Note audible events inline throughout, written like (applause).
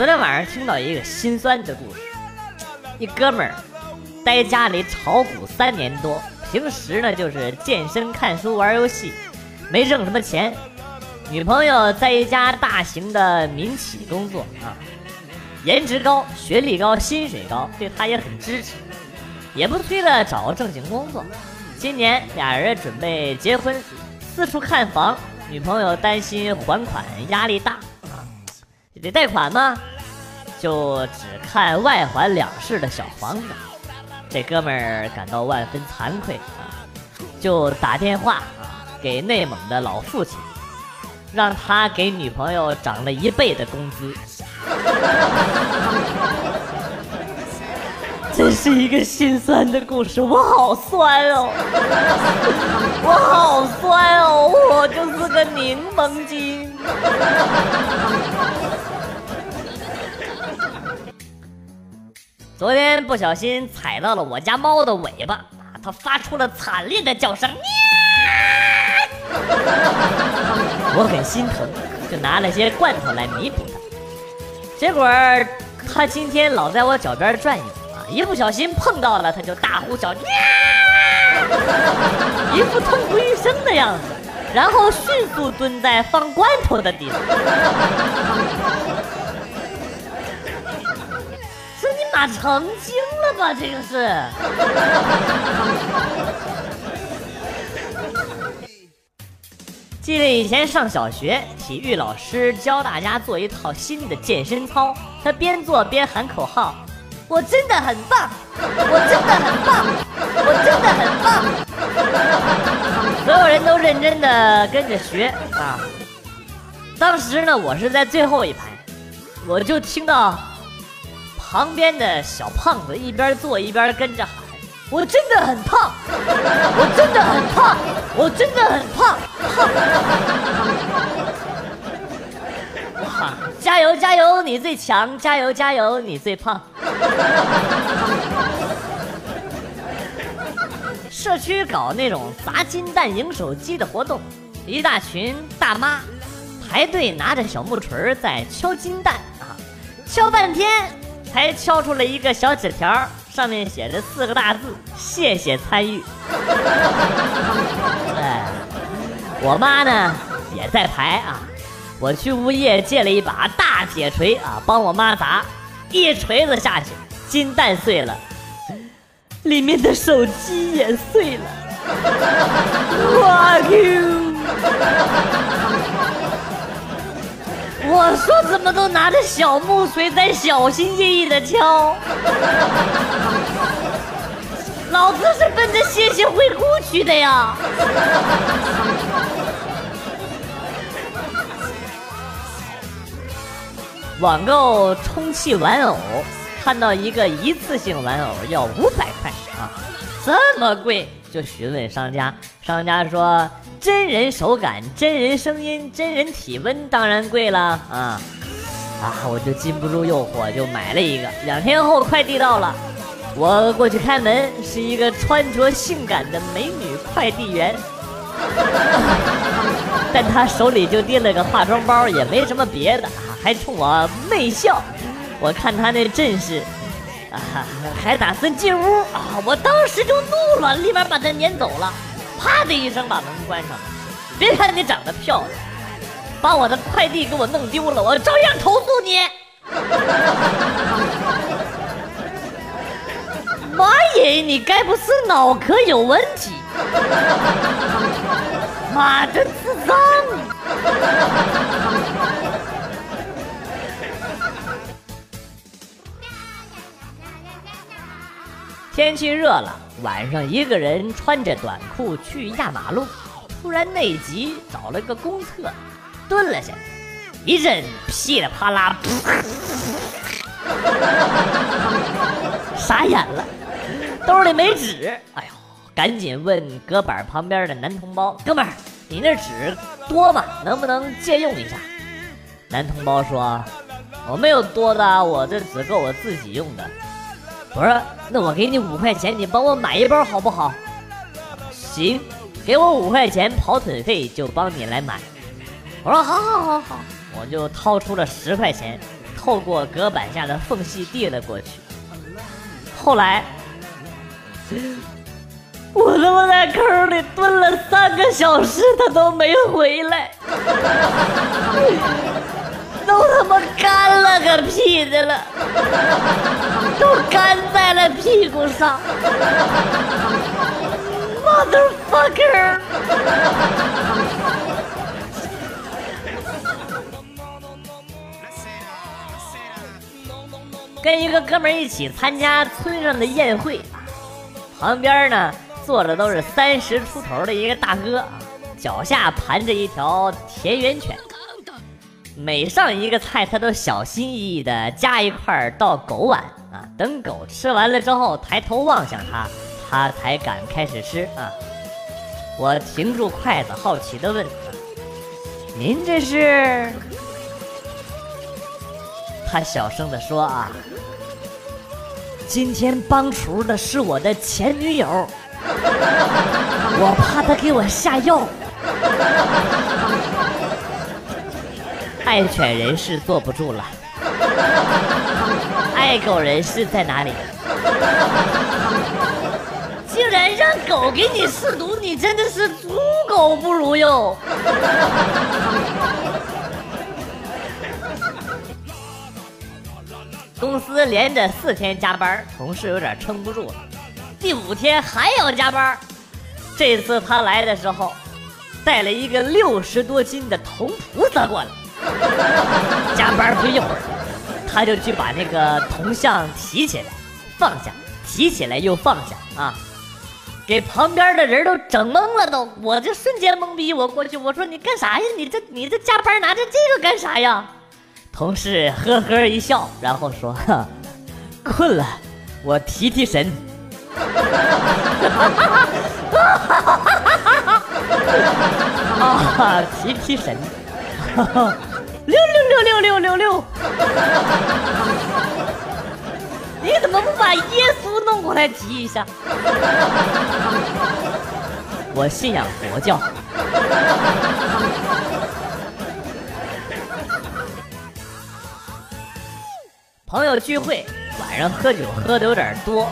昨天晚上听到一个心酸的故事，一哥们儿待家里炒股三年多，平时呢就是健身、看书、玩游戏，没挣什么钱。女朋友在一家大型的民企工作啊，颜值高、学历高、薪水高，对他也很支持，也不催他找个正经工作。今年俩人准备结婚，四处看房，女朋友担心还款压力大。得贷款吗？就只看外环两室的小房子。这哥们儿感到万分惭愧啊，就打电话啊给内蒙的老父亲，让他给女朋友涨了一倍的工资。(laughs) 这是一个心酸的故事，我好酸哦，我好酸哦，我就是个柠檬精。昨天不小心踩到了我家猫的尾巴啊，它发出了惨烈的叫声，我很心疼，就拿了些罐头来弥补它。结果它今天老在我脚边转悠啊，一不小心碰到了，它就大呼小叫，一副痛不欲生的样子，然后迅速蹲在放罐头的地方。成精了吧？这个是。记得以前上小学，体育老师教大家做一套新的健身操，他边做边喊口号：“我真的很棒，我真的很棒，我真的很棒。”所有人都认真的跟着学啊。当时呢，我是在最后一排，我就听到。旁边的小胖子一边做一边跟着喊：“我真的很胖，我真的很胖，我真的很胖，胖！”哇，加油加油，你最强！加油加油，你最胖！社区搞那种砸金蛋赢手机的活动，一大群大妈排队拿着小木锤在敲金蛋啊，敲半天。才敲出了一个小纸条，上面写着四个大字：“谢谢参与。(laughs) ”哎，我妈呢也在排啊，我去物业借了一把大铁锤啊，帮我妈砸，一锤子下去，金蛋碎了，里面的手机也碎了。我 Q。我说怎么都拿着小木锤在小心翼翼的敲，(laughs) 老子是奔着谢谢惠顾去的呀！网购充气玩偶，看到一个一次性玩偶要五百块啊，这么贵，就询问商家，商家说。真人手感、真人声音、真人体温，当然贵了啊！啊，我就禁不住诱惑，就买了一个。两天后快递到了，我过去开门，是一个穿着性感的美女快递员，(laughs) 但她手里就拎了个化妆包，也没什么别的，还冲我媚笑。我看她那阵势，啊，还打算进屋啊！我当时就怒了，立马把他撵走了。啪的一声把门关上了。别看你长得漂亮，把我的快递给我弄丢了，我照样投诉你。妈耶，你该不是脑壳有问题？妈的智障！天气热了，晚上一个人穿着短裤去压马路，突然内急，找了个公厕，蹲了下，一阵噼里啪啦，傻眼了，兜里没纸，哎呦，赶紧问隔板旁边的男同胞：“哥们儿，你那纸多吗？能不能借用一下？”男同胞说：“我没有多的，我这纸够我自己用的。”我说：“那我给你五块钱，你帮我买一包好不好？”行，给我五块钱跑腿费就帮你来买。我说：“好好好好。”我就掏出了十块钱，透过隔板下的缝隙递了过去。后来，我他妈在坑里蹲了三个小时，他都没回来，都他妈干了个屁的了，都干在了屁股上，motherfucker！跟一个哥们儿一起参加村上的宴会，旁边呢坐着都是三十出头的一个大哥，脚下盘着一条田园犬。每上一个菜，他都小心翼翼地夹一块到狗碗啊，等狗吃完了之后抬头望向他，他才敢开始吃啊。我停住筷子，好奇地问：“您这是？”他小声地说：“啊，今天帮厨的是我的前女友，我怕她给我下药。爱犬人士坐不住了，爱狗人士在哪里？竟然让狗给你试毒，你真的是猪狗不如哟！”公司连着四天加班，同事有点撑不住了。第五天还要加班，这次他来的时候，带了一个六十多斤的铜菩萨过来。(laughs) 加班不一会儿，他就去把那个铜像提起来，放下，提起来又放下啊，给旁边的人都整懵了都。我这瞬间懵逼，我过去我说你干啥呀？你这你这加班拿着这个干啥呀？同事呵呵一笑，然后说：“困了，我提提神。(laughs) 啊，提提神，(laughs) 六六六六。(laughs) 你怎么不把耶稣弄过来提一下？(laughs) 我信仰佛教。”朋友聚会，晚上喝酒喝的有点多，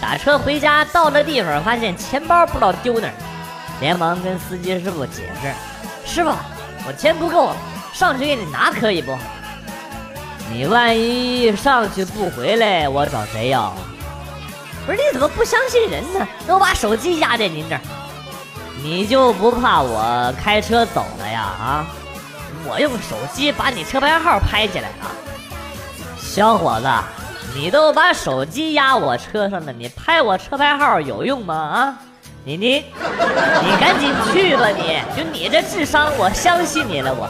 打车回家到了地方，发现钱包不知道丢哪儿，连忙跟司机师傅解释：“师傅，我钱不够，上去给你拿可以不？你万一上去不回来，我找谁要？不是你怎么不相信人呢？我把手机压在您这儿，你就不怕我开车走了呀？啊，我用手机把你车牌号拍起来啊！”小伙子，你都把手机压我车上了，你拍我车牌号有用吗？啊，你你你赶紧去吧！你就你这智商，我相信你了。我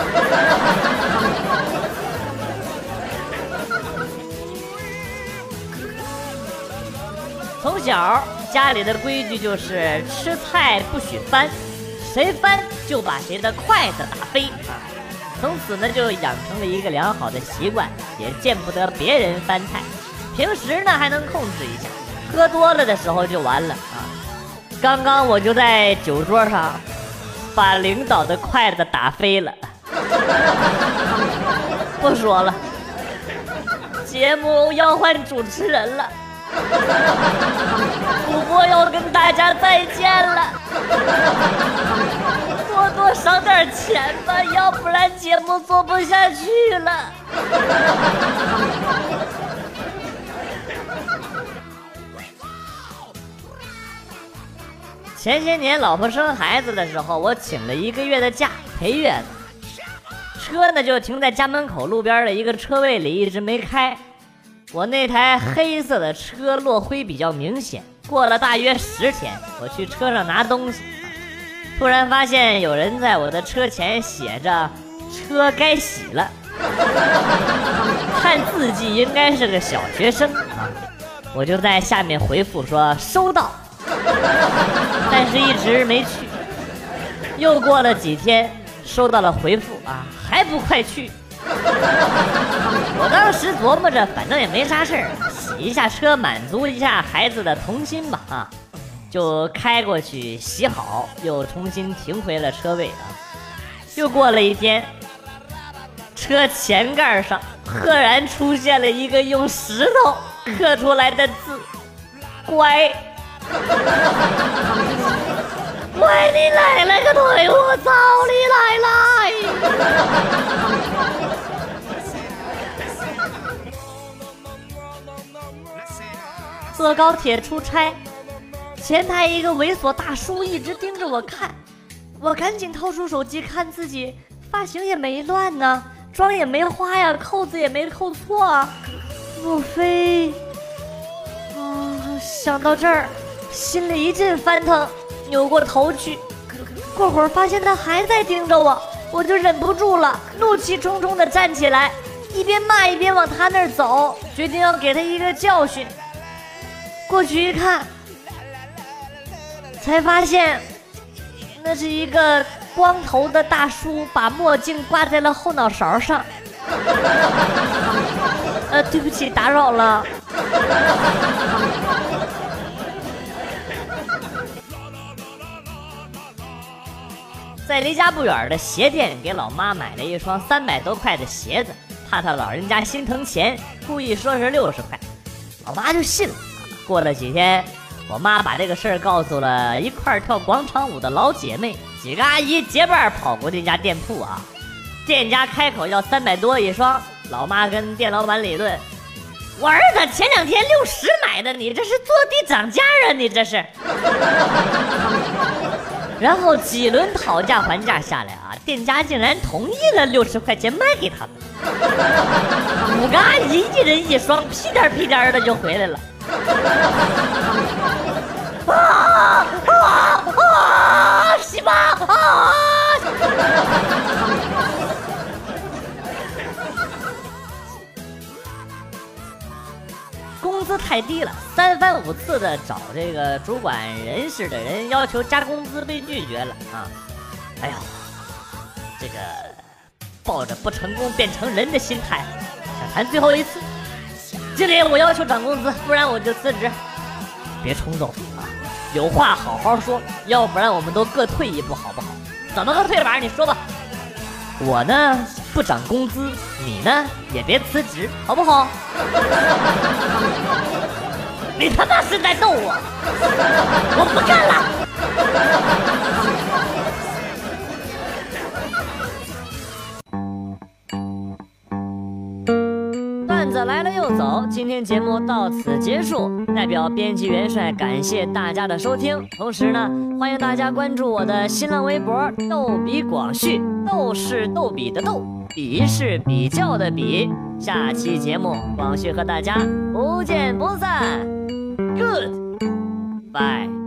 (laughs) 从小家里的规矩就是吃菜不许翻，谁翻就把谁的筷子打飞啊。从此呢，就养成了一个良好的习惯，也见不得别人翻菜。平时呢，还能控制一下，喝多了的时候就完了啊！刚刚我就在酒桌上把领导的筷子打飞了。(laughs) 不说了，节目要换主持人了，主播要跟大家再见了。多多赏点钱吧，要不然节目做不下去了。前些年老婆生孩子的时候，我请了一个月的假陪月子，车呢就停在家门口路边的一个车位里，一直没开。我那台黑色的车落灰比较明显。过了大约十天，我去车上拿东西。突然发现有人在我的车前写着“车该洗了”，看字迹应该是个小学生啊，我就在下面回复说收到，但是一直没去。又过了几天，收到了回复啊，还不快去！我当时琢磨着，反正也没啥事儿，洗一下车，满足一下孩子的童心吧啊。就开过去洗好，又重新停回了车位啊。又过了一天，车前盖上赫然出现了一个用石头刻出来的字“乖”。乖，你奶奶个腿，我操你奶奶！(laughs) 坐高铁出差，前台一个猥琐大叔一直盯着我看，我赶紧掏出手机看自己发型也没乱呢，妆也没花呀，扣子也没扣错啊，莫非？啊，想到这儿，心里一阵翻腾，扭过头去，过会儿发现他还在盯着我，我就忍不住了，怒气冲冲地站起来，一边骂一边往他那儿走，决定要给他一个教训。过去一看，才发现那是一个光头的大叔，把墨镜挂在了后脑勺上。(laughs) 呃，对不起，打扰了。在离家不远的鞋店给老妈买了一双三百多块的鞋子，怕她老人家心疼钱，故意说是六十块，老妈就信了。过了几天，我妈把这个事儿告诉了一块跳广场舞的老姐妹，几个阿姨结伴跑过这家店铺啊。店家开口要三百多一双，老妈跟店老板理论：“我儿子前两天六十买的，你这是坐地涨价啊？你这是。”然后几轮讨价还价下来啊，店家竟然同意了六十块钱卖给他们。五个阿姨一人一双，屁颠屁颠的就回来了。啊啊啊！西巴啊！工资太低了，三番五次的找这个主管人事的人要求加工资，被拒绝了啊！哎呀，这个抱着不成功变成人的心态，想谈最后一次。经理，我要求涨工资，不然我就辞职。别冲动啊，有话好好说，要不然我们都各退一步，好不好？怎么个退法？你说吧。我呢不涨工资，你呢也别辞职，好不好？你他妈是在逗我！我不干了。段子来了又走，今天节目到此结束。代表编辑元帅感谢大家的收听，同时呢，欢迎大家关注我的新浪微博“逗比广旭”，逗是逗比的逗，比是比较的比。下期节目，广旭和大家不见不散。Goodbye。